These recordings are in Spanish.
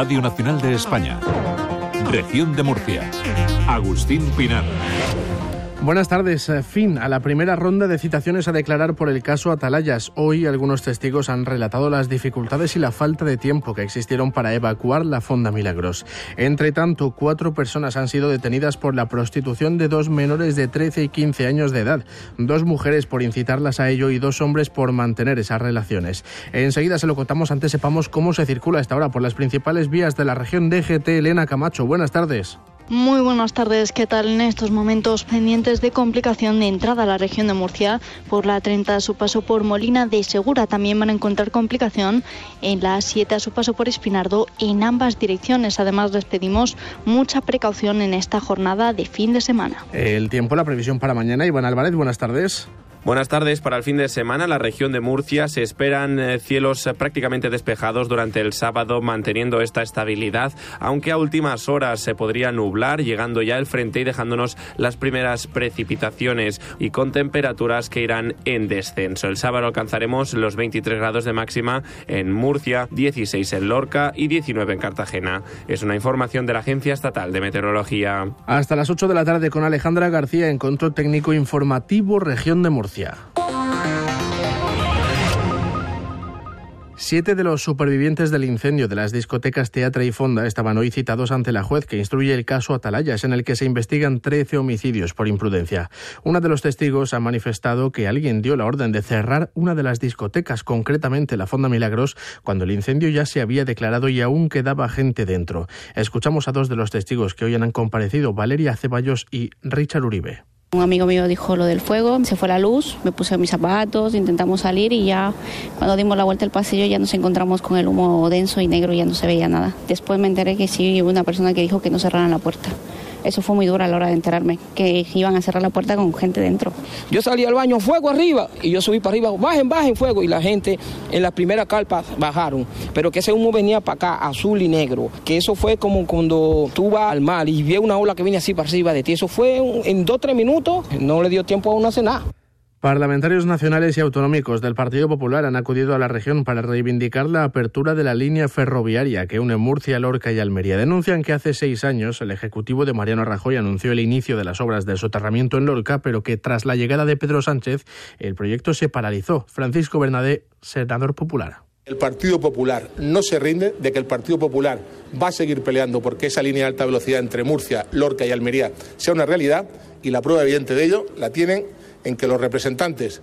Radio Nacional de España. Región de Murcia. Agustín Pinar. Buenas tardes. Eh, fin a la primera ronda de citaciones a declarar por el caso Atalayas. Hoy algunos testigos han relatado las dificultades y la falta de tiempo que existieron para evacuar la Fonda Milagros. Entre tanto, cuatro personas han sido detenidas por la prostitución de dos menores de 13 y 15 años de edad, dos mujeres por incitarlas a ello y dos hombres por mantener esas relaciones. Enseguida se lo contamos, antes sepamos cómo se circula esta hora por las principales vías de la región DGT. Elena Camacho, buenas tardes. Muy buenas tardes, ¿qué tal? En estos momentos pendientes de complicación de entrada a la región de Murcia por la 30 a su paso por Molina de Segura. También van a encontrar complicación en la 7 a su paso por Espinardo en ambas direcciones. Además, les pedimos mucha precaución en esta jornada de fin de semana. El tiempo, la previsión para mañana. Iván Álvarez, buenas tardes. Buenas tardes. Para el fin de semana, la región de Murcia se esperan eh, cielos eh, prácticamente despejados durante el sábado, manteniendo esta estabilidad, aunque a últimas horas se podría nublar, llegando ya el frente y dejándonos las primeras precipitaciones y con temperaturas que irán en descenso. El sábado alcanzaremos los 23 grados de máxima en Murcia, 16 en Lorca y 19 en Cartagena. Es una información de la Agencia Estatal de Meteorología. Hasta las 8 de la tarde con Alejandra García en control técnico informativo Región de Murcia. Siete de los supervivientes del incendio de las discotecas Teatra y Fonda estaban hoy citados ante la juez que instruye el caso Atalayas, en el que se investigan 13 homicidios por imprudencia. Uno de los testigos ha manifestado que alguien dio la orden de cerrar una de las discotecas, concretamente la Fonda Milagros, cuando el incendio ya se había declarado y aún quedaba gente dentro. Escuchamos a dos de los testigos que hoy han comparecido, Valeria Ceballos y Richard Uribe. Un amigo mío dijo lo del fuego, se fue la luz, me puse mis zapatos, intentamos salir y ya cuando dimos la vuelta al pasillo ya nos encontramos con el humo denso y negro y ya no se veía nada. Después me enteré que sí hubo una persona que dijo que no cerraran la puerta. Eso fue muy duro a la hora de enterarme, que iban a cerrar la puerta con gente dentro. Yo salí al baño, fuego arriba, y yo subí para arriba, bajen, bajen fuego, y la gente en la primera carpa bajaron, pero que ese humo venía para acá, azul y negro, que eso fue como cuando tú vas al mar y vi una ola que viene así para arriba de ti, eso fue en dos, tres minutos, no le dio tiempo a una cena. Parlamentarios nacionales y autonómicos del Partido Popular han acudido a la región para reivindicar la apertura de la línea ferroviaria que une Murcia, Lorca y Almería. Denuncian que hace seis años el Ejecutivo de Mariano Rajoy anunció el inicio de las obras de soterramiento en Lorca, pero que tras la llegada de Pedro Sánchez el proyecto se paralizó. Francisco Bernadé, senador popular. El Partido Popular no se rinde de que el Partido Popular va a seguir peleando porque esa línea de alta velocidad entre Murcia, Lorca y Almería sea una realidad y la prueba evidente de ello la tienen en que los representantes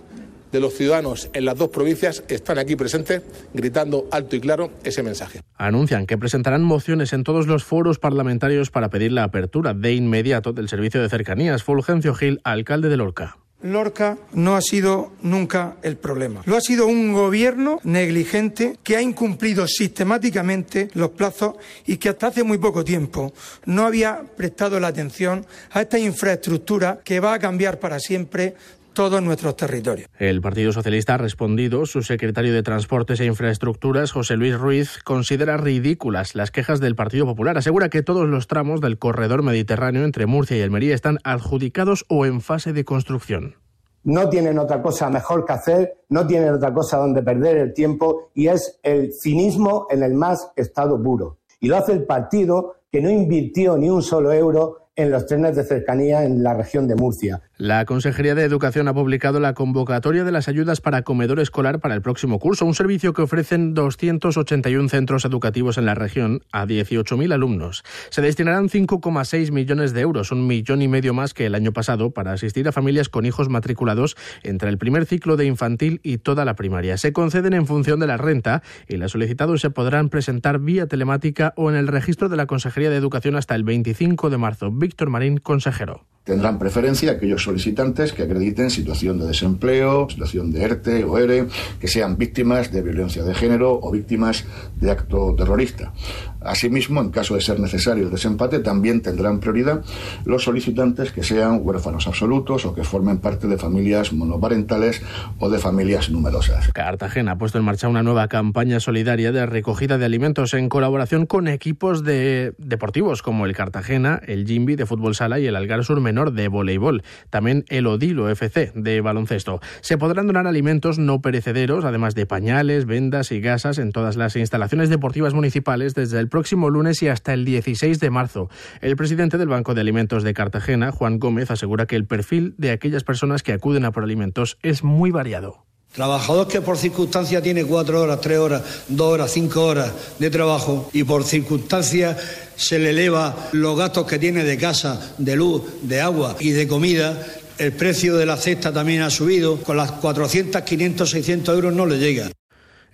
de los ciudadanos en las dos provincias están aquí presentes gritando alto y claro ese mensaje. Anuncian que presentarán mociones en todos los foros parlamentarios para pedir la apertura de inmediato del servicio de cercanías. Fulgencio Gil, alcalde de Lorca. Lorca no ha sido nunca el problema. Lo ha sido un gobierno negligente que ha incumplido sistemáticamente los plazos y que hasta hace muy poco tiempo no había prestado la atención a esta infraestructura que va a cambiar para siempre todos nuestros territorios. El Partido Socialista ha respondido. Su secretario de Transportes e Infraestructuras, José Luis Ruiz, considera ridículas las quejas del Partido Popular. Asegura que todos los tramos del corredor mediterráneo entre Murcia y Almería están adjudicados o en fase de construcción. No tienen otra cosa mejor que hacer, no tienen otra cosa donde perder el tiempo y es el cinismo en el más estado puro. Y lo hace el partido que no invirtió ni un solo euro en los trenes de cercanía en la región de Murcia. La Consejería de Educación ha publicado la convocatoria de las ayudas para comedor escolar para el próximo curso, un servicio que ofrecen 281 centros educativos en la región a 18.000 alumnos. Se destinarán 5,6 millones de euros, un millón y medio más que el año pasado, para asistir a familias con hijos matriculados entre el primer ciclo de infantil y toda la primaria. Se conceden en función de la renta y los solicitados se podrán presentar vía telemática o en el registro de la Consejería de Educación hasta el 25 de marzo. Víctor Marín, consejero. Tendrán preferencia aquellos solicitantes que acrediten situación de desempleo, situación de ERTE o ERE, que sean víctimas de violencia de género o víctimas de acto terrorista. Asimismo, en caso de ser necesario el desempate, también tendrán prioridad los solicitantes que sean huérfanos absolutos o que formen parte de familias monoparentales o de familias numerosas. Cartagena ha puesto en marcha una nueva campaña solidaria de recogida de alimentos en colaboración con equipos de deportivos como el Cartagena, el Jimby de fútbol sala y el Algar Sur Menor de voleibol. También el Odilo FC de baloncesto. Se podrán donar alimentos no perecederos, además de pañales, vendas y gasas en todas las instalaciones deportivas municipales desde el próximo lunes y hasta el 16 de marzo. El presidente del Banco de Alimentos de Cartagena, Juan Gómez, asegura que el perfil de aquellas personas que acuden a por alimentos es muy variado. Trabajador que por circunstancia tiene cuatro horas, tres horas, dos horas, cinco horas de trabajo y por circunstancia se le eleva los gastos que tiene de casa, de luz, de agua y de comida, el precio de la cesta también ha subido, con las 400, 500, 600 euros no le llega.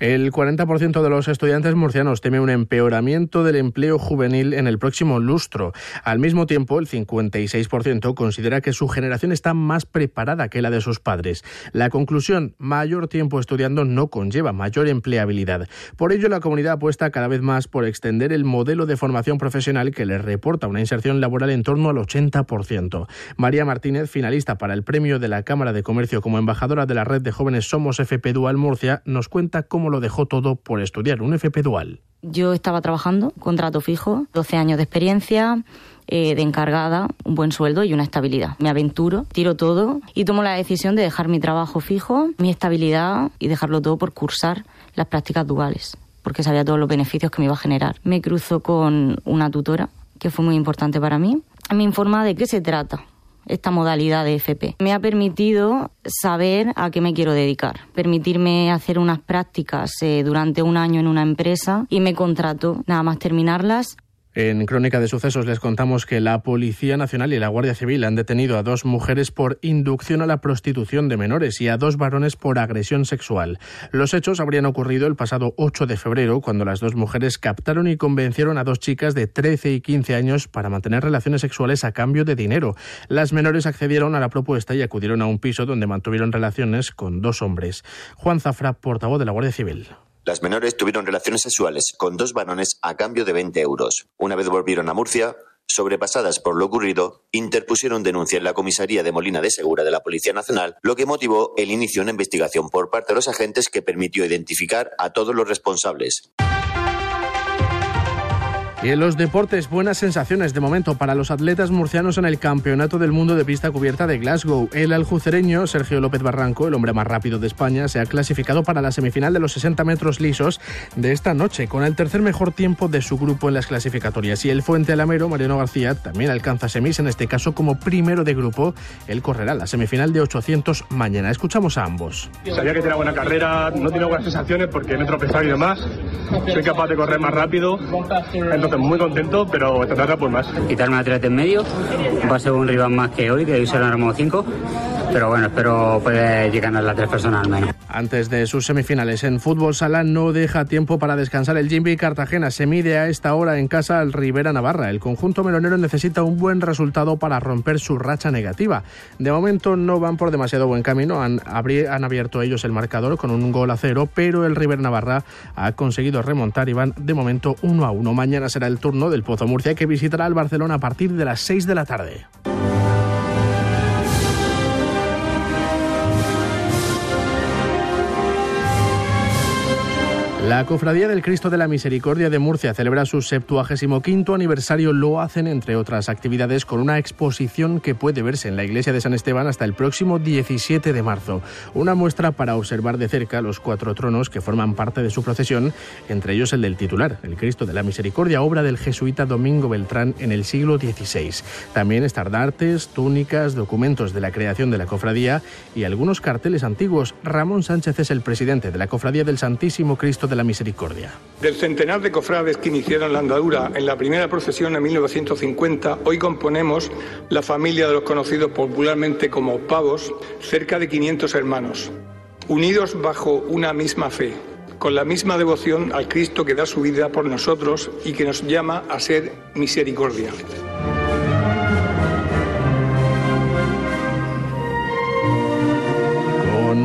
El 40% de los estudiantes murcianos teme un empeoramiento del empleo juvenil en el próximo lustro. Al mismo tiempo, el 56% considera que su generación está más preparada que la de sus padres. La conclusión, mayor tiempo estudiando no conlleva mayor empleabilidad. Por ello, la comunidad apuesta cada vez más por extender el modelo de formación profesional que les reporta una inserción laboral en torno al 80%. María Martínez, finalista para el premio de la Cámara de Comercio como embajadora de la red de jóvenes Somos FP Dual Murcia, nos cuenta cómo lo dejó todo por estudiar un FP dual. Yo estaba trabajando, contrato fijo, 12 años de experiencia, eh, de encargada, un buen sueldo y una estabilidad. Me aventuro, tiro todo y tomo la decisión de dejar mi trabajo fijo, mi estabilidad y dejarlo todo por cursar las prácticas duales, porque sabía todos los beneficios que me iba a generar. Me cruzo con una tutora, que fue muy importante para mí. Me informa de qué se trata, esta modalidad de FP. Me ha permitido saber a qué me quiero dedicar, permitirme hacer unas prácticas eh, durante un año en una empresa y me contrato nada más terminarlas en Crónica de Sucesos les contamos que la Policía Nacional y la Guardia Civil han detenido a dos mujeres por inducción a la prostitución de menores y a dos varones por agresión sexual. Los hechos habrían ocurrido el pasado 8 de febrero, cuando las dos mujeres captaron y convencieron a dos chicas de 13 y 15 años para mantener relaciones sexuales a cambio de dinero. Las menores accedieron a la propuesta y acudieron a un piso donde mantuvieron relaciones con dos hombres. Juan Zafra, portavoz de la Guardia Civil. Las menores tuvieron relaciones sexuales con dos varones a cambio de 20 euros. Una vez volvieron a Murcia, sobrepasadas por lo ocurrido, interpusieron denuncia en la comisaría de Molina de Segura de la Policía Nacional, lo que motivó el inicio de una investigación por parte de los agentes que permitió identificar a todos los responsables. Y en los deportes, buenas sensaciones de momento para los atletas murcianos en el Campeonato del Mundo de Pista Cubierta de Glasgow. El aljucereño Sergio López Barranco, el hombre más rápido de España, se ha clasificado para la semifinal de los 60 metros lisos de esta noche, con el tercer mejor tiempo de su grupo en las clasificatorias. Y el Fuente Alamero, Mariano García, también alcanza semis, en este caso como primero de grupo. Él correrá la semifinal de 800 mañana. Escuchamos a ambos. Sabía que tenía buena carrera, no tiene buenas sensaciones porque me he tropezado y demás. Soy capaz de correr más rápido. Entonces, muy contento, pero tratará por más. Quitarme a 3 de en medio, va a ser un rival más que hoy, que hoy serán 5, pero bueno, espero poder llegar a las tres personas al menos. Antes de sus semifinales en fútbol sala no deja tiempo para descansar el Jimby Cartagena. Se mide a esta hora en casa al Rivera Navarra. El conjunto melonero necesita un buen resultado para romper su racha negativa. De momento no van por demasiado buen camino. Han, han abierto ellos el marcador con un gol a cero, pero el Rivera Navarra ha conseguido remontar y van de momento uno a uno. Mañana será el turno del Pozo Murcia que visitará al Barcelona a partir de las 6 de la tarde. La Cofradía del Cristo de la Misericordia de Murcia celebra su 75 aniversario. Lo hacen, entre otras actividades, con una exposición que puede verse en la iglesia de San Esteban hasta el próximo 17 de marzo. Una muestra para observar de cerca los cuatro tronos que forman parte de su procesión, entre ellos el del titular, el Cristo de la Misericordia, obra del jesuita Domingo Beltrán en el siglo XVI. También estandartes, túnicas, documentos de la creación de la cofradía y algunos carteles antiguos. Ramón Sánchez es el presidente de la Cofradía del Santísimo Cristo de la Misericordia. Del centenar de cofrades que iniciaron la andadura en la primera procesión en 1950, hoy componemos la familia de los conocidos popularmente como pavos, cerca de 500 hermanos, unidos bajo una misma fe, con la misma devoción al Cristo que da su vida por nosotros y que nos llama a ser misericordia.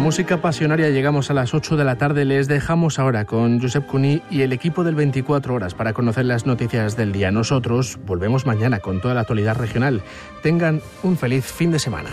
Música pasionaria llegamos a las 8 de la tarde. Les dejamos ahora con Josep Cuní y el equipo del 24 horas para conocer las noticias del día. Nosotros volvemos mañana con toda la actualidad regional. Tengan un feliz fin de semana.